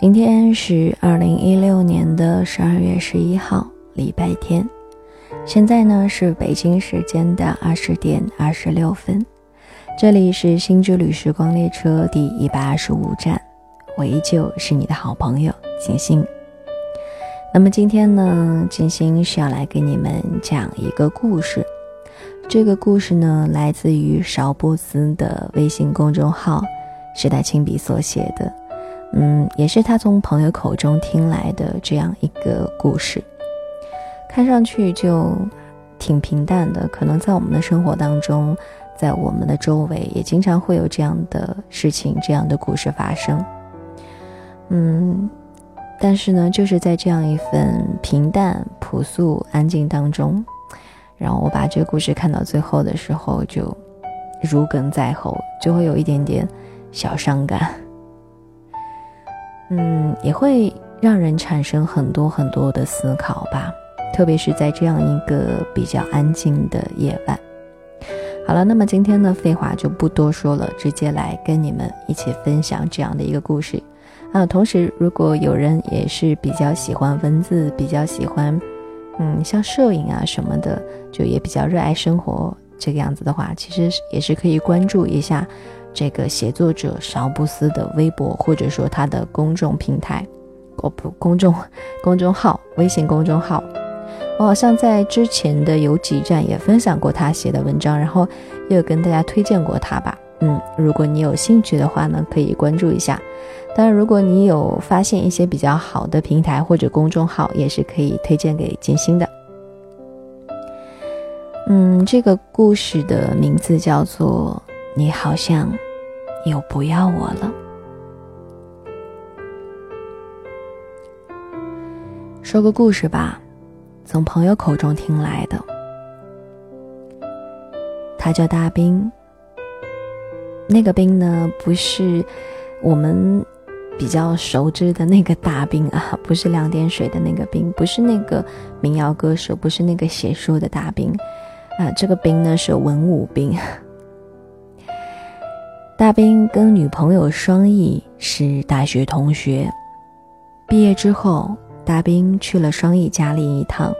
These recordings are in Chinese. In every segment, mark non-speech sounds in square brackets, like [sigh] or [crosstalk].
今天是二零一六年的十二月十一号，礼拜天。现在呢是北京时间的二十点二十六分。这里是新之旅时光列车第一百二十五站，我依旧是你的好朋友金星。那么今天呢，金星是要来给你们讲一个故事。这个故事呢，来自于邵布斯的微信公众号，是他亲笔所写的。嗯，也是他从朋友口中听来的这样一个故事，看上去就挺平淡的。可能在我们的生活当中，在我们的周围也经常会有这样的事情、这样的故事发生。嗯，但是呢，就是在这样一份平淡、朴素、安静当中，然后我把这个故事看到最后的时候，就如鲠在喉，就会有一点点小伤感。嗯，也会让人产生很多很多的思考吧，特别是在这样一个比较安静的夜晚。好了，那么今天呢，废话就不多说了，直接来跟你们一起分享这样的一个故事。啊，同时如果有人也是比较喜欢文字，比较喜欢，嗯，像摄影啊什么的，就也比较热爱生活这个样子的话，其实也是可以关注一下。这个写作者邵布斯的微博，或者说他的公众平台，哦不，公众 [laughs] 公众号，微信公众号，我好像在之前的有几站也分享过他写的文章，然后也有跟大家推荐过他吧。嗯，如果你有兴趣的话呢，可以关注一下。当然，如果你有发现一些比较好的平台或者公众号，也是可以推荐给金星的。嗯，这个故事的名字叫做。你好像又不要我了。说个故事吧，从朋友口中听来的。他叫大兵。那个兵呢，不是我们比较熟知的那个大兵啊，不是两点水的那个兵，不是那个民谣歌手，不是那个写书的大兵啊。这个兵呢，是文武兵。大兵跟女朋友双翼是大学同学，毕业之后，大兵去了双翼家里一趟，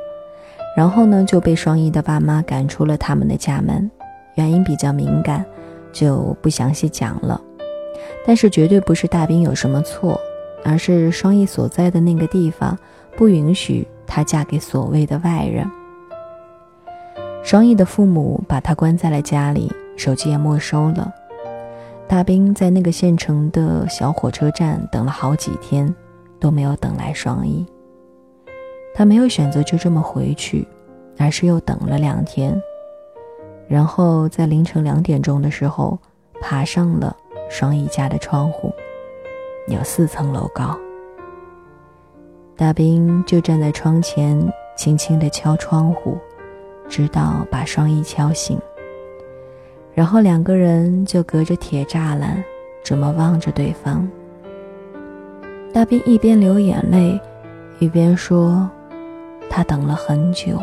然后呢就被双翼的爸妈赶出了他们的家门，原因比较敏感，就不详细讲了。但是绝对不是大兵有什么错，而是双翼所在的那个地方不允许她嫁给所谓的外人。双翼的父母把她关在了家里，手机也没收了。大兵在那个县城的小火车站等了好几天，都没有等来双一。他没有选择就这么回去，而是又等了两天，然后在凌晨两点钟的时候，爬上了双一家的窗户，有四层楼高。大兵就站在窗前，轻轻地敲窗户，直到把双一敲醒。然后两个人就隔着铁栅栏，这么望着对方。大兵一边流眼泪，一边说：“他等了很久，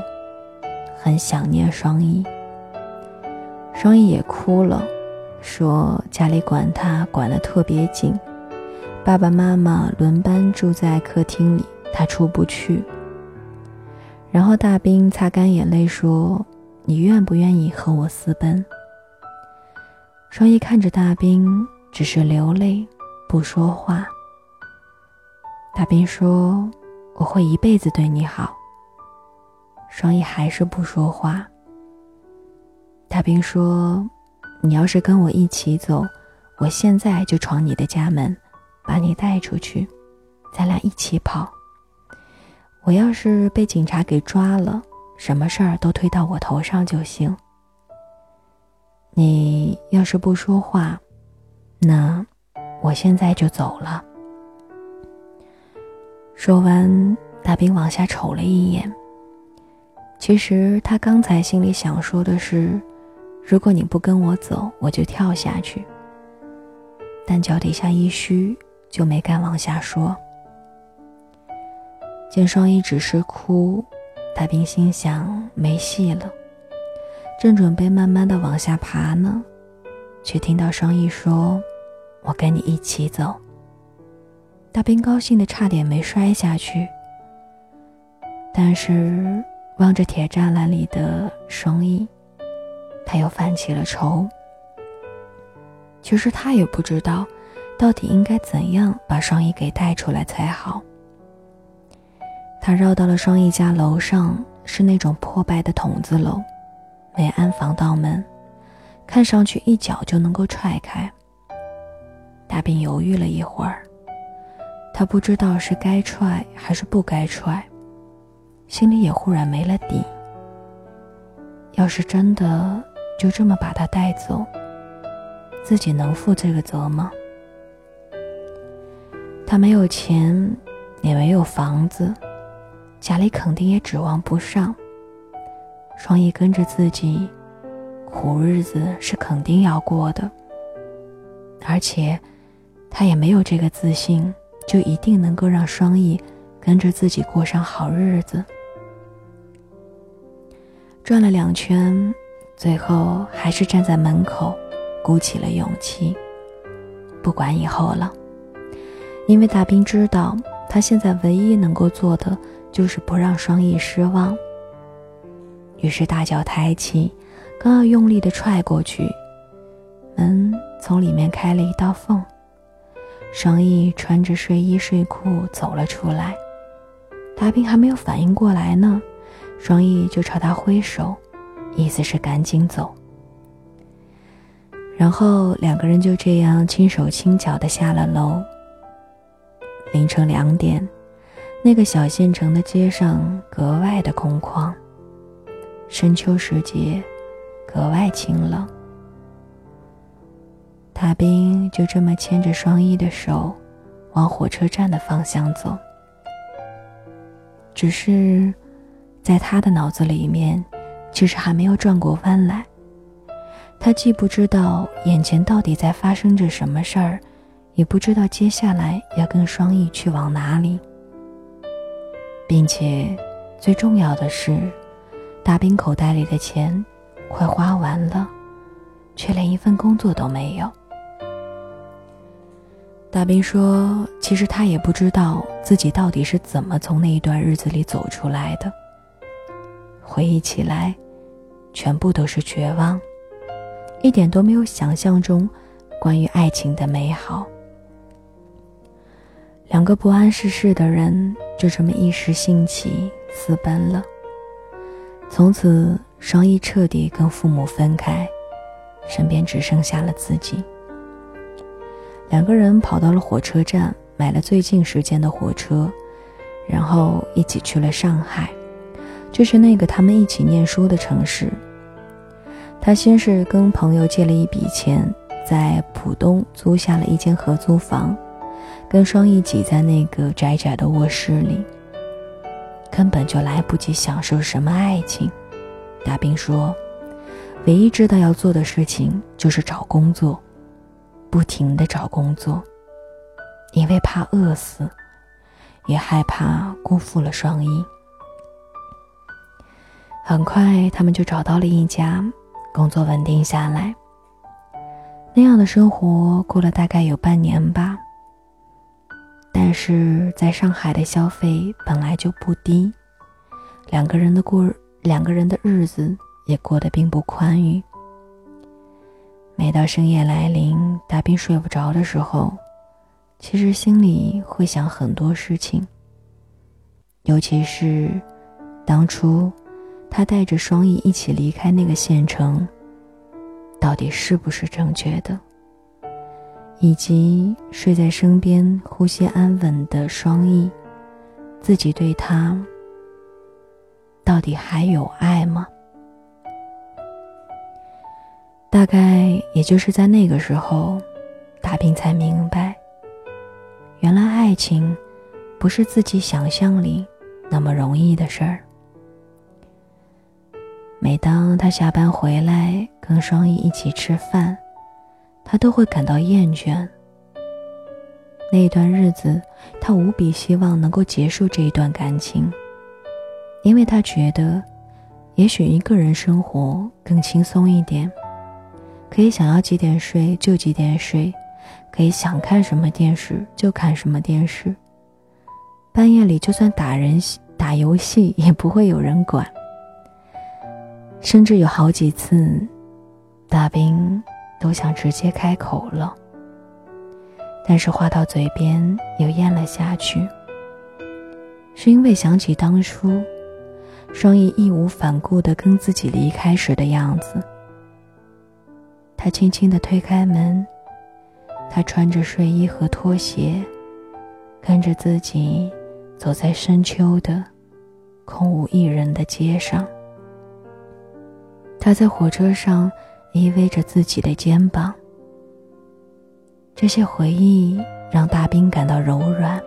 很想念双翼。”双翼也哭了，说：“家里管他管得特别紧，爸爸妈妈轮班住在客厅里，他出不去。”然后大兵擦干眼泪说：“你愿不愿意和我私奔？”双翼看着大兵，只是流泪，不说话。大兵说：“我会一辈子对你好。”双翼还是不说话。大兵说：“你要是跟我一起走，我现在就闯你的家门，把你带出去，咱俩一起跑。我要是被警察给抓了，什么事儿都推到我头上就行。”你要是不说话，那我现在就走了。说完，大兵往下瞅了一眼。其实他刚才心里想说的是：如果你不跟我走，我就跳下去。但脚底下一虚，就没敢往下说。见双一只是哭，大兵心想没戏了。正准备慢慢的往下爬呢，却听到双翼说：“我跟你一起走。”大兵高兴的差点没摔下去。但是望着铁栅栏里的双翼，他又犯起了愁。其实他也不知道，到底应该怎样把双翼给带出来才好。他绕到了双翼家楼上，是那种破败的筒子楼，没安防盗门，看上去一脚就能够踹开。大兵犹豫了一会儿，他不知道是该踹还是不该踹。心里也忽然没了底。要是真的就这么把他带走，自己能负这个责吗？他没有钱，也没有房子，家里肯定也指望不上。双翼跟着自己，苦日子是肯定要过的。而且，他也没有这个自信，就一定能够让双翼跟着自己过上好日子。转了两圈，最后还是站在门口，鼓起了勇气。不管以后了，因为大兵知道，他现在唯一能够做的就是不让双翼失望。于是大脚抬起，刚要用力的踹过去，门从里面开了一道缝，双翼穿着睡衣睡裤走了出来。大兵还没有反应过来呢。双翼就朝他挥手，意思是赶紧走。然后两个人就这样轻手轻脚的下了楼。凌晨两点，那个小县城的街上格外的空旷。深秋时节，格外清冷。大兵就这么牵着双翼的手，往火车站的方向走。只是。在他的脑子里面，其实还没有转过弯来。他既不知道眼前到底在发生着什么事儿，也不知道接下来要跟双翼去往哪里，并且最重要的是，大兵口袋里的钱快花完了，却连一份工作都没有。大兵说：“其实他也不知道自己到底是怎么从那一段日子里走出来的。”回忆起来，全部都是绝望，一点都没有想象中关于爱情的美好。两个不谙世事的人就这么一时兴起私奔了。从此，双翼彻底跟父母分开，身边只剩下了自己。两个人跑到了火车站，买了最近时间的火车，然后一起去了上海。就是那个他们一起念书的城市。他先是跟朋友借了一笔钱，在浦东租下了一间合租房，跟双翼挤在那个窄窄的卧室里，根本就来不及享受什么爱情。大兵说，唯一知道要做的事情就是找工作，不停的找工作，因为怕饿死，也害怕辜负了双翼。很快，他们就找到了一家工作，稳定下来。那样的生活过了大概有半年吧。但是在上海的消费本来就不低，两个人的过两个人的日子也过得并不宽裕。每到深夜来临，大兵睡不着的时候，其实心里会想很多事情，尤其是当初。他带着双翼一起离开那个县城，到底是不是正确的？以及睡在身边、呼吸安稳的双翼，自己对他到底还有爱吗？大概也就是在那个时候，大兵才明白，原来爱情不是自己想象里那么容易的事儿。每当他下班回来跟双翼一起吃饭，他都会感到厌倦。那一段日子，他无比希望能够结束这一段感情，因为他觉得，也许一个人生活更轻松一点，可以想要几点睡就几点睡，可以想看什么电视就看什么电视。半夜里就算打人打游戏也不会有人管。甚至有好几次，大兵都想直接开口了，但是话到嘴边又咽了下去，是因为想起当初双翼义无反顾的跟自己离开时的样子。他轻轻的推开门，他穿着睡衣和拖鞋，跟着自己走在深秋的空无一人的街上。他在火车上依偎着自己的肩膀，这些回忆让大兵感到柔软。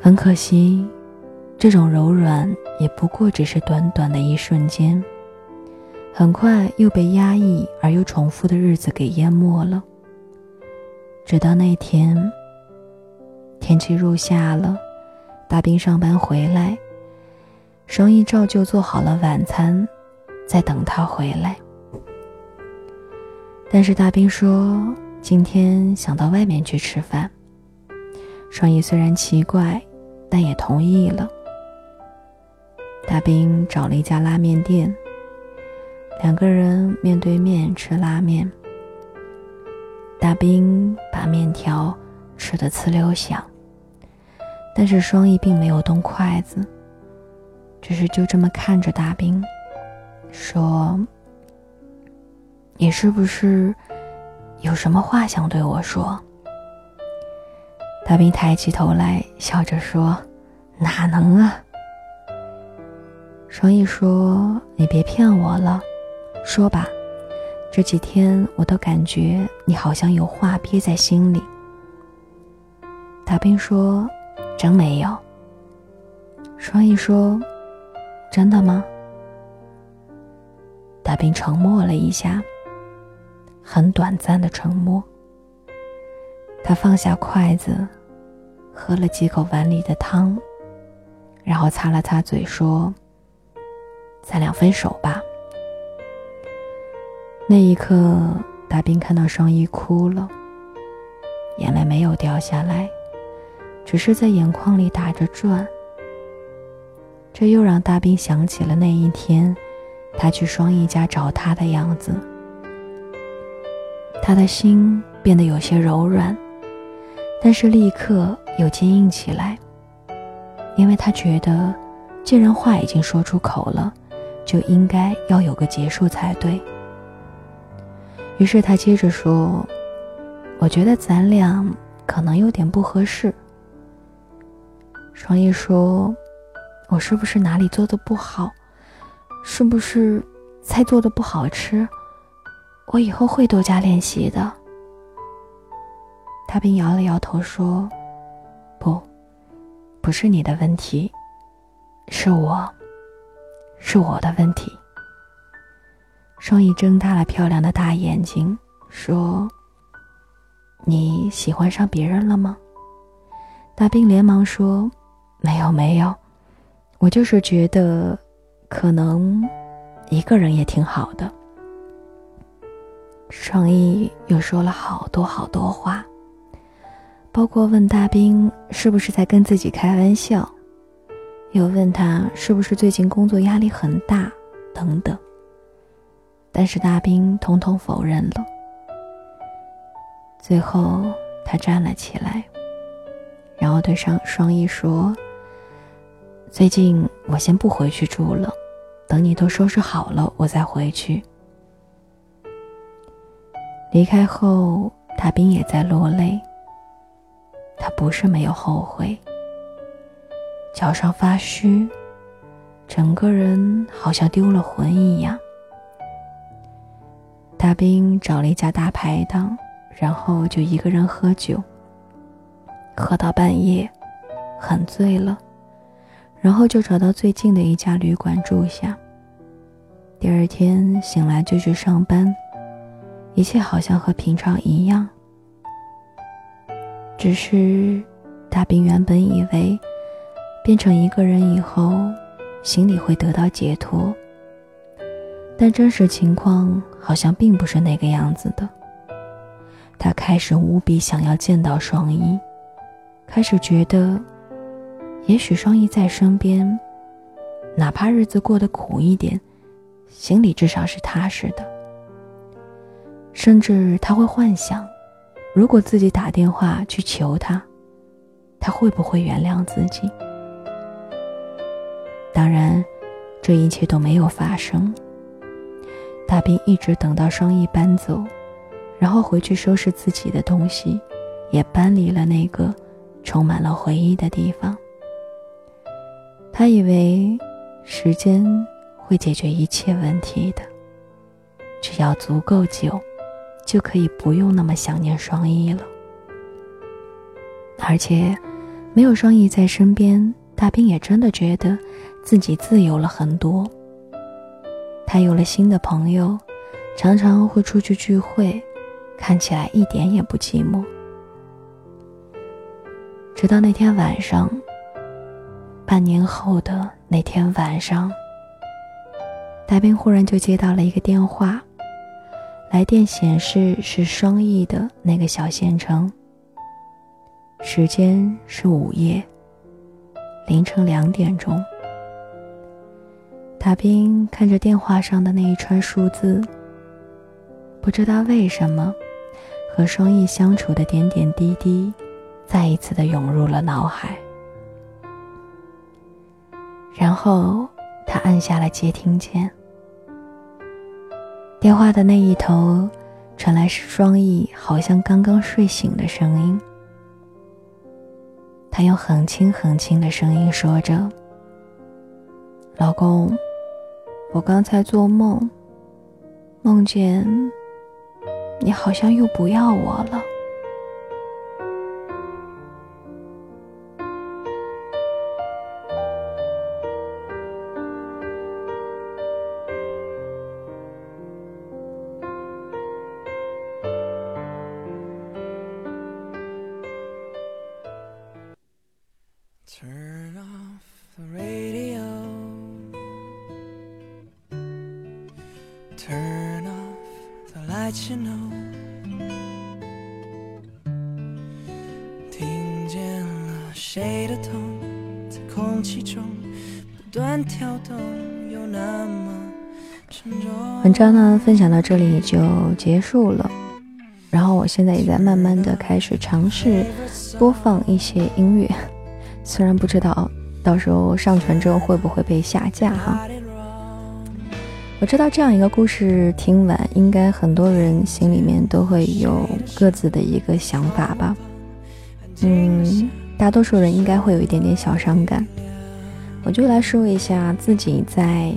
很可惜，这种柔软也不过只是短短的一瞬间。很快又被压抑而又重复的日子给淹没了。直到那天，天气入夏了，大兵上班回来，生意照旧做好了晚餐，在等他回来。但是大兵说今天想到外面去吃饭。双翼虽然奇怪，但也同意了。大兵找了一家拉面店。两个人面对面吃拉面，大兵把面条吃得呲溜响，但是双翼并没有动筷子，只是就这么看着大兵，说：“你是不是有什么话想对我说？”大兵抬起头来，笑着说：“哪能啊！”双翼说：“你别骗我了。”说吧，这几天我都感觉你好像有话憋在心里。大兵说：“真没有。”双翼说：“真的吗？”大兵沉默了一下，很短暂的沉默。他放下筷子，喝了几口碗里的汤，然后擦了擦嘴说：“咱俩分手吧。”那一刻，大兵看到双翼哭了，眼泪没有掉下来，只是在眼眶里打着转。这又让大兵想起了那一天，他去双翼家找他的样子。他的心变得有些柔软，但是立刻又坚硬起来，因为他觉得，既然话已经说出口了，就应该要有个结束才对。于是他接着说：“我觉得咱俩可能有点不合适。”双翼说：“我是不是哪里做的不好？是不是菜做的不好吃？我以后会多加练习的。”他便摇了摇头说：“不，不是你的问题，是我，是我的问题。”双翼睁大了漂亮的大眼睛，说：“你喜欢上别人了吗？”大兵连忙说：“没有，没有，我就是觉得，可能一个人也挺好的。”双翼又说了好多好多话，包括问大兵是不是在跟自己开玩笑，又问他是不是最近工作压力很大，等等。但是大兵统统否认了。最后，他站了起来，然后对双双翼说：“最近我先不回去住了，等你都收拾好了，我再回去。”离开后，大兵也在落泪。他不是没有后悔，脚上发虚，整个人好像丢了魂一样。大兵找了一家大排档，然后就一个人喝酒，喝到半夜，很醉了，然后就找到最近的一家旅馆住下。第二天醒来就去上班，一切好像和平常一样。只是大兵原本以为，变成一个人以后，心里会得到解脱。但真实情况好像并不是那个样子的。他开始无比想要见到双一，开始觉得，也许双翼在身边，哪怕日子过得苦一点，心里至少是踏实的。甚至他会幻想，如果自己打电话去求他，他会不会原谅自己？当然，这一切都没有发生。大兵一直等到双翼搬走。然后回去收拾自己的东西，也搬离了那个充满了回忆的地方。他以为时间会解决一切问题的，只要足够久，就可以不用那么想念双翼了。而且，没有双翼在身边，大兵也真的觉得自己自由了很多。他有了新的朋友，常常会出去聚会。看起来一点也不寂寞。直到那天晚上，半年后的那天晚上，大兵忽然就接到了一个电话，来电显示是双翼的那个小县城，时间是午夜，凌晨两点钟。大兵看着电话上的那一串数字，不知道为什么。和双翼相处的点点滴滴，再一次的涌入了脑海。然后他按下了接听键，电话的那一头传来是双翼好像刚刚睡醒的声音。他用很轻很轻的声音说着：“老公，我刚才做梦，梦见……”你好像又不要我了。章呢，分享到这里就结束了。然后我现在也在慢慢的开始尝试播放一些音乐，虽然不知道到时候上传之后会不会被下架哈。我知道这样一个故事听完，应该很多人心里面都会有各自的一个想法吧。嗯。大多数人应该会有一点点小伤感，我就来说一下自己在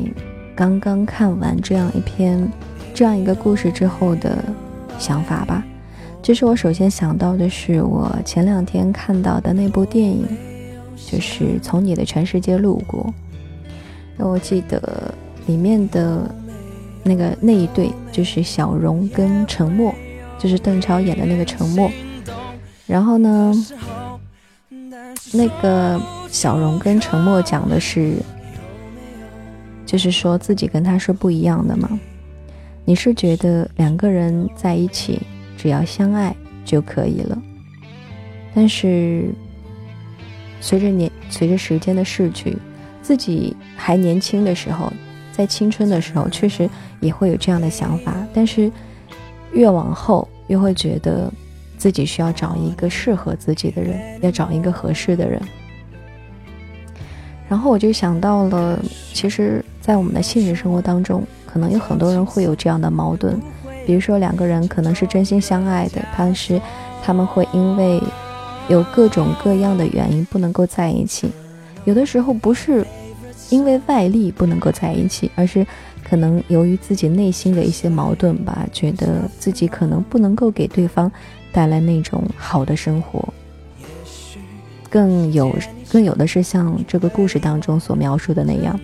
刚刚看完这样一篇这样一个故事之后的想法吧。就是我首先想到的是我前两天看到的那部电影，就是从你的全世界路过。那我记得里面的那个那一对就是小荣跟陈默，就是邓超演的那个陈默。然后呢？那个小荣跟陈默讲的是，就是说自己跟他是不一样的嘛。你是觉得两个人在一起只要相爱就可以了，但是随着年随着时间的逝去，自己还年轻的时候，在青春的时候，确实也会有这样的想法，但是越往后越会觉得。自己需要找一个适合自己的人，要找一个合适的人。然后我就想到了，其实，在我们的现实生活当中，可能有很多人会有这样的矛盾，比如说两个人可能是真心相爱的，但是他们会因为有各种各样的原因不能够在一起。有的时候不是因为外力不能够在一起，而是可能由于自己内心的一些矛盾吧，觉得自己可能不能够给对方。带来那种好的生活，更有更有的是像这个故事当中所描述的那样，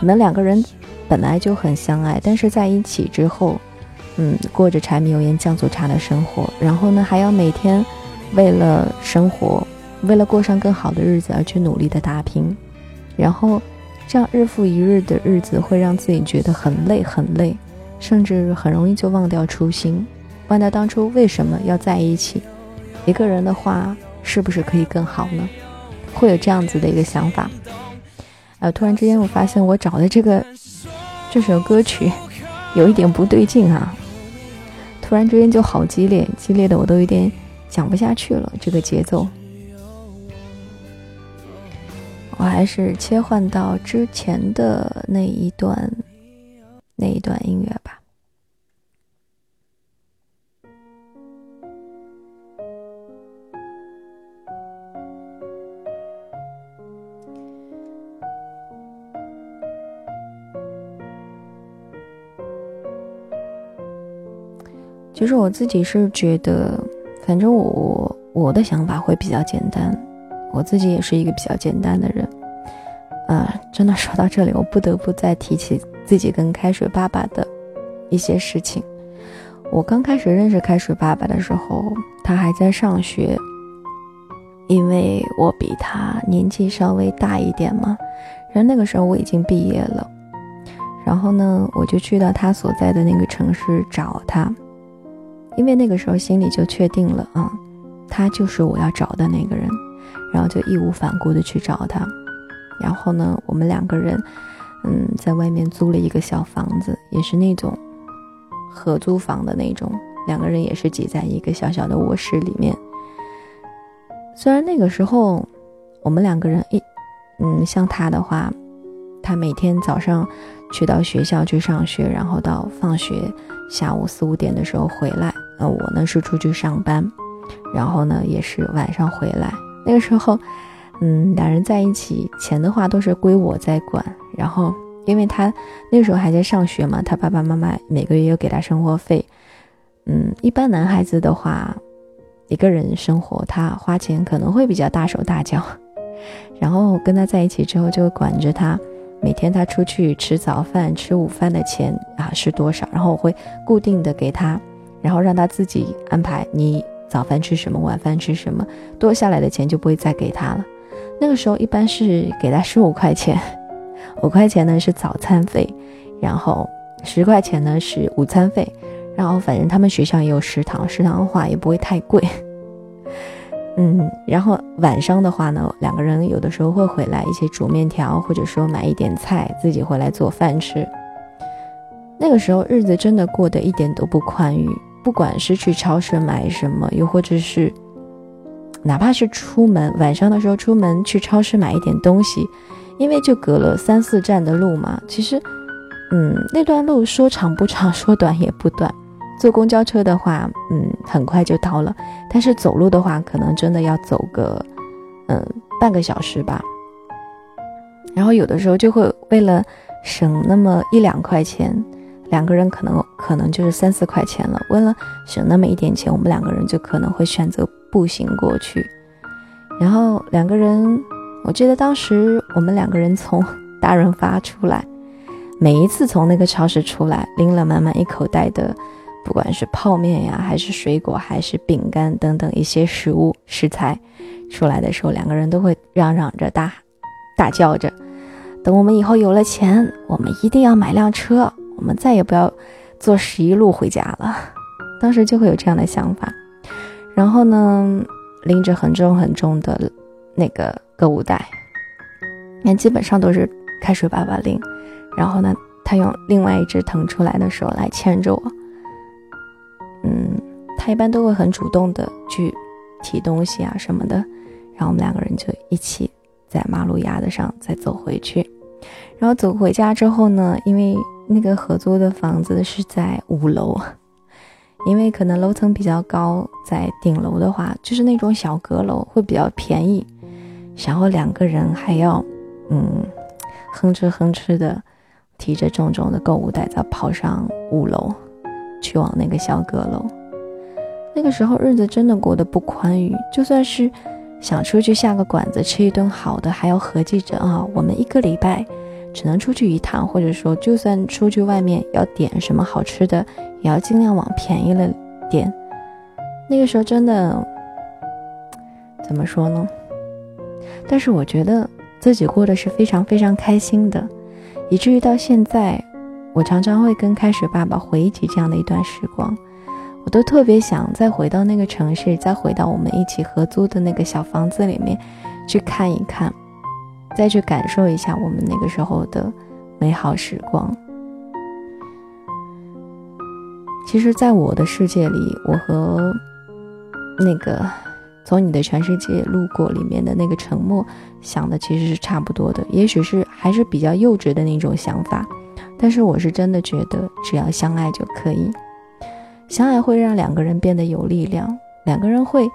可能两个人本来就很相爱，但是在一起之后，嗯，过着柴米油盐酱醋茶的生活，然后呢，还要每天为了生活，为了过上更好的日子而去努力的打拼，然后这样日复一日的日子会让自己觉得很累很累，甚至很容易就忘掉初心。忘掉当初为什么要在一起？一个人的话，是不是可以更好呢？会有这样子的一个想法。呃，突然之间我发现我找的这个这首歌曲 [laughs] 有一点不对劲啊！突然之间就好激烈，激烈的我都有点讲不下去了。这个节奏，我还是切换到之前的那一段那一段音乐吧。其实我自己是觉得，反正我我的想法会比较简单，我自己也是一个比较简单的人。啊，真的说到这里，我不得不再提起自己跟开水爸爸的一些事情。我刚开始认识开水爸爸的时候，他还在上学，因为我比他年纪稍微大一点嘛。然后那个时候我已经毕业了，然后呢，我就去到他所在的那个城市找他。因为那个时候心里就确定了啊，他就是我要找的那个人，然后就义无反顾的去找他。然后呢，我们两个人，嗯，在外面租了一个小房子，也是那种合租房的那种，两个人也是挤在一个小小的卧室里面。虽然那个时候我们两个人一，嗯，像他的话，他每天早上去到学校去上学，然后到放学下午四五点的时候回来。呃，我呢是出去上班，然后呢也是晚上回来。那个时候，嗯，两人在一起，钱的话都是归我在管。然后，因为他那个时候还在上学嘛，他爸爸妈妈每个月有给他生活费。嗯，一般男孩子的话，一个人生活，他花钱可能会比较大手大脚。[laughs] 然后跟他在一起之后，就管着他，每天他出去吃早饭、吃午饭的钱啊是多少，然后我会固定的给他。然后让他自己安排，你早饭吃什么，晚饭吃什么，多下来的钱就不会再给他了。那个时候一般是给他十五块钱，五块钱呢是早餐费，然后十块钱呢是午餐费，然后反正他们学校也有食堂，食堂的话也不会太贵。嗯，然后晚上的话呢，两个人有的时候会回来一起煮面条，或者说买一点菜自己回来做饭吃。那个时候日子真的过得一点都不宽裕。不管是去超市买什么，又或者是哪怕是出门晚上的时候出门去超市买一点东西，因为就隔了三四站的路嘛。其实，嗯，那段路说长不长，说短也不短。坐公交车的话，嗯，很快就到了；但是走路的话，可能真的要走个嗯半个小时吧。然后有的时候就会为了省那么一两块钱。两个人可能可能就是三四块钱了，为了省那么一点钱，我们两个人就可能会选择步行过去。然后两个人，我记得当时我们两个人从大润发出来，每一次从那个超市出来，拎了满满一口袋的，不管是泡面呀，还是水果，还是饼干等等一些食物食材出来的时候，两个人都会嚷嚷着大大叫着：“等我们以后有了钱，我们一定要买辆车。”我们再也不要坐十一路回家了，当时就会有这样的想法。然后呢，拎着很重很重的那个购物袋，那基本上都是开水爸爸拎。然后呢，他用另外一只腾出来的手来牵着我。嗯，他一般都会很主动的去提东西啊什么的。然后我们两个人就一起在马路牙子上再走回去。然后走回家之后呢，因为那个合租的房子是在五楼，因为可能楼层比较高，在顶楼的话就是那种小阁楼会比较便宜，然后两个人还要，嗯，哼哧哼哧的提着重重的购物袋再跑上五楼，去往那个小阁楼。那个时候日子真的过得不宽裕，就算是想出去下个馆子吃一顿好的，还要合计着啊，我们一个礼拜。只能出去一趟，或者说，就算出去外面要点什么好吃的，也要尽量往便宜了点。那个时候真的怎么说呢？但是我觉得自己过得是非常非常开心的，以至于到现在，我常常会跟开水爸爸回忆起这样的一段时光。我都特别想再回到那个城市，再回到我们一起合租的那个小房子里面去看一看，再去感受一下我们那个时候的美好时光。其实，在我的世界里，我和那个从你的全世界路过里面的那个沉默想的其实是差不多的，也许是还是比较幼稚的那种想法，但是我是真的觉得，只要相爱就可以，相爱会让两个人变得有力量，两个人会，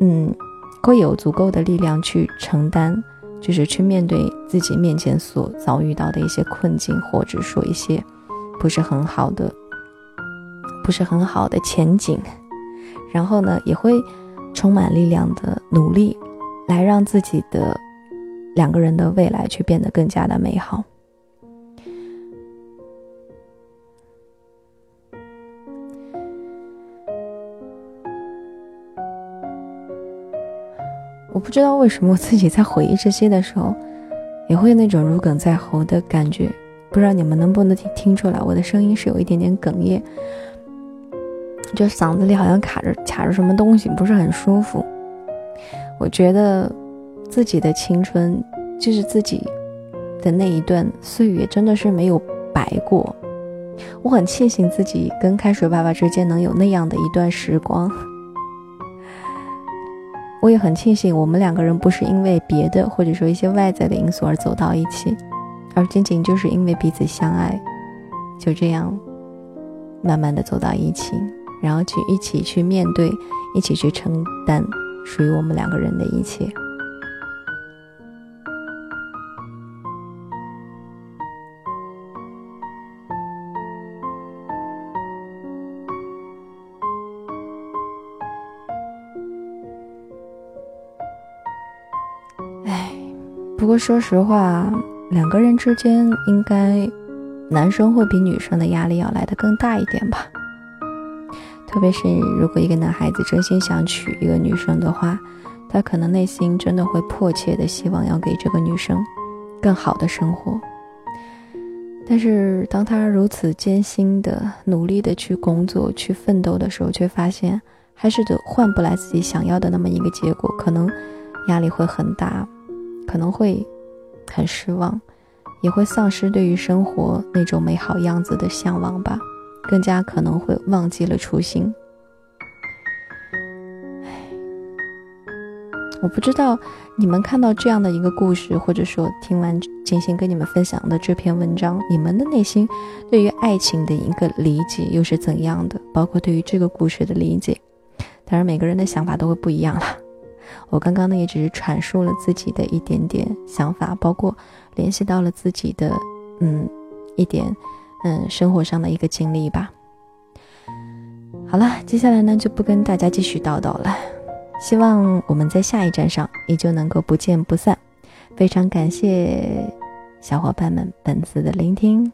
嗯，会有足够的力量去承担，就是去面对自己面前所遭遇到的一些困境，或者说一些不是很好的。不是很好的前景，然后呢，也会充满力量的努力，来让自己的两个人的未来去变得更加的美好。我不知道为什么我自己在回忆这些的时候，也会那种如鲠在喉的感觉。不知道你们能不能听听出来，我的声音是有一点点哽咽。就嗓子里好像卡着卡着什么东西，不是很舒服。我觉得自己的青春，就是自己的那一段岁月，真的是没有白过。我很庆幸自己跟开水爸爸之间能有那样的一段时光。我也很庆幸我们两个人不是因为别的或者说一些外在的因素而走到一起，而仅仅就是因为彼此相爱，就这样慢慢的走到一起。然后去一起去面对，一起去承担属于我们两个人的一切。说实话，两个人之间应该男生会比女生的压力要来的更大一点吧。特别是如果一个男孩子真心想娶一个女生的话，他可能内心真的会迫切的希望要给这个女生更好的生活。但是当他如此艰辛的努力的去工作、去奋斗的时候，却发现还是得换不来自己想要的那么一个结果，可能压力会很大，可能会很失望，也会丧失对于生活那种美好样子的向往吧。更加可能会忘记了初心。我不知道你们看到这样的一个故事，或者说听完金星跟你们分享的这篇文章，你们的内心对于爱情的一个理解又是怎样的？包括对于这个故事的理解，当然每个人的想法都会不一样啦。我刚刚呢也只是阐述了自己的一点点想法，包括联系到了自己的嗯一点。嗯，生活上的一个经历吧。好了，接下来呢就不跟大家继续叨叨了。希望我们在下一站上依旧能够不见不散。非常感谢小伙伴们本次的聆听，